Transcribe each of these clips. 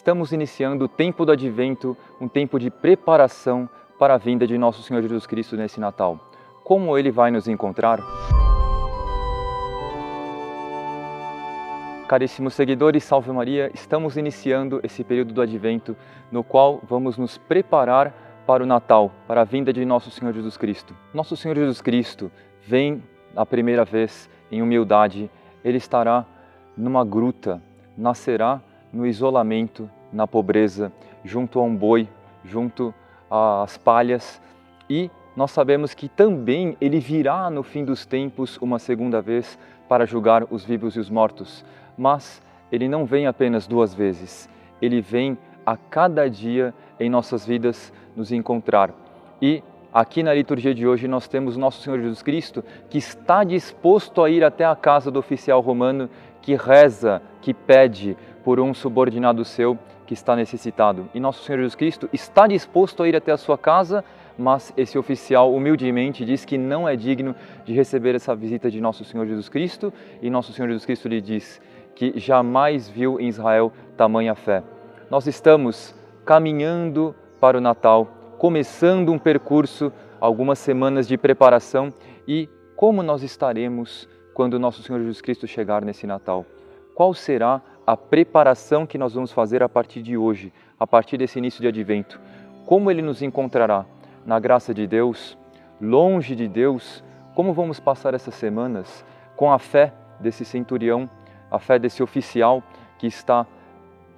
Estamos iniciando o tempo do advento, um tempo de preparação para a vinda de nosso Senhor Jesus Cristo nesse Natal. Como ele vai nos encontrar? Caríssimos seguidores, Salve Maria, estamos iniciando esse período do advento no qual vamos nos preparar para o Natal, para a vinda de nosso Senhor Jesus Cristo. Nosso Senhor Jesus Cristo vem a primeira vez em humildade, ele estará numa gruta, nascerá no isolamento, na pobreza, junto a um boi, junto às palhas e nós sabemos que também ele virá no fim dos tempos uma segunda vez para julgar os vivos e os mortos. Mas ele não vem apenas duas vezes, ele vem a cada dia em nossas vidas nos encontrar. E aqui na liturgia de hoje nós temos nosso Senhor Jesus Cristo que está disposto a ir até a casa do oficial romano que reza, que pede por um subordinado seu que está necessitado. E nosso Senhor Jesus Cristo está disposto a ir até a sua casa, mas esse oficial humildemente diz que não é digno de receber essa visita de nosso Senhor Jesus Cristo, e nosso Senhor Jesus Cristo lhe diz que jamais viu em Israel tamanha fé. Nós estamos caminhando para o Natal, começando um percurso, algumas semanas de preparação e como nós estaremos quando nosso Senhor Jesus Cristo chegar nesse Natal? Qual será a preparação que nós vamos fazer a partir de hoje, a partir desse início de advento? Como ele nos encontrará? Na graça de Deus? Longe de Deus? Como vamos passar essas semanas com a fé desse centurião, a fé desse oficial que está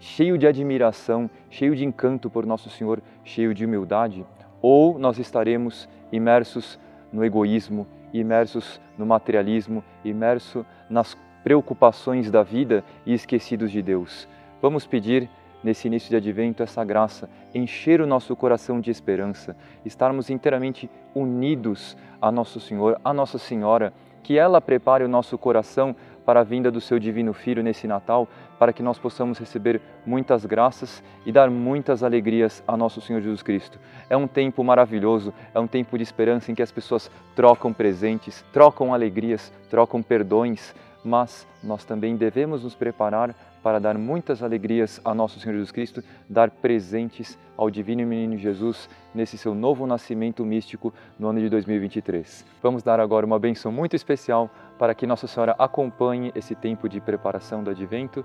cheio de admiração, cheio de encanto por nosso Senhor, cheio de humildade? Ou nós estaremos imersos no egoísmo, imersos no materialismo, imerso nas preocupações da vida e esquecidos de Deus. Vamos pedir nesse início de advento essa graça, encher o nosso coração de esperança, estarmos inteiramente unidos a nosso Senhor, a Nossa Senhora, que ela prepare o nosso coração para a vinda do seu divino Filho nesse Natal, para que nós possamos receber muitas graças e dar muitas alegrias a nosso Senhor Jesus Cristo. É um tempo maravilhoso, é um tempo de esperança em que as pessoas trocam presentes, trocam alegrias, trocam perdões, mas nós também devemos nos preparar para dar muitas alegrias a nosso Senhor Jesus Cristo, dar presentes ao Divino Menino Jesus nesse seu novo nascimento místico no ano de 2023. Vamos dar agora uma benção muito especial para que Nossa Senhora acompanhe esse tempo de preparação do advento,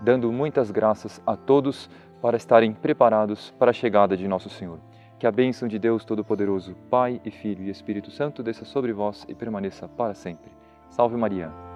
dando muitas graças a todos para estarem preparados para a chegada de Nosso Senhor. Que a bênção de Deus Todo-Poderoso, Pai e Filho e Espírito Santo desça sobre vós e permaneça para sempre. Salve Maria!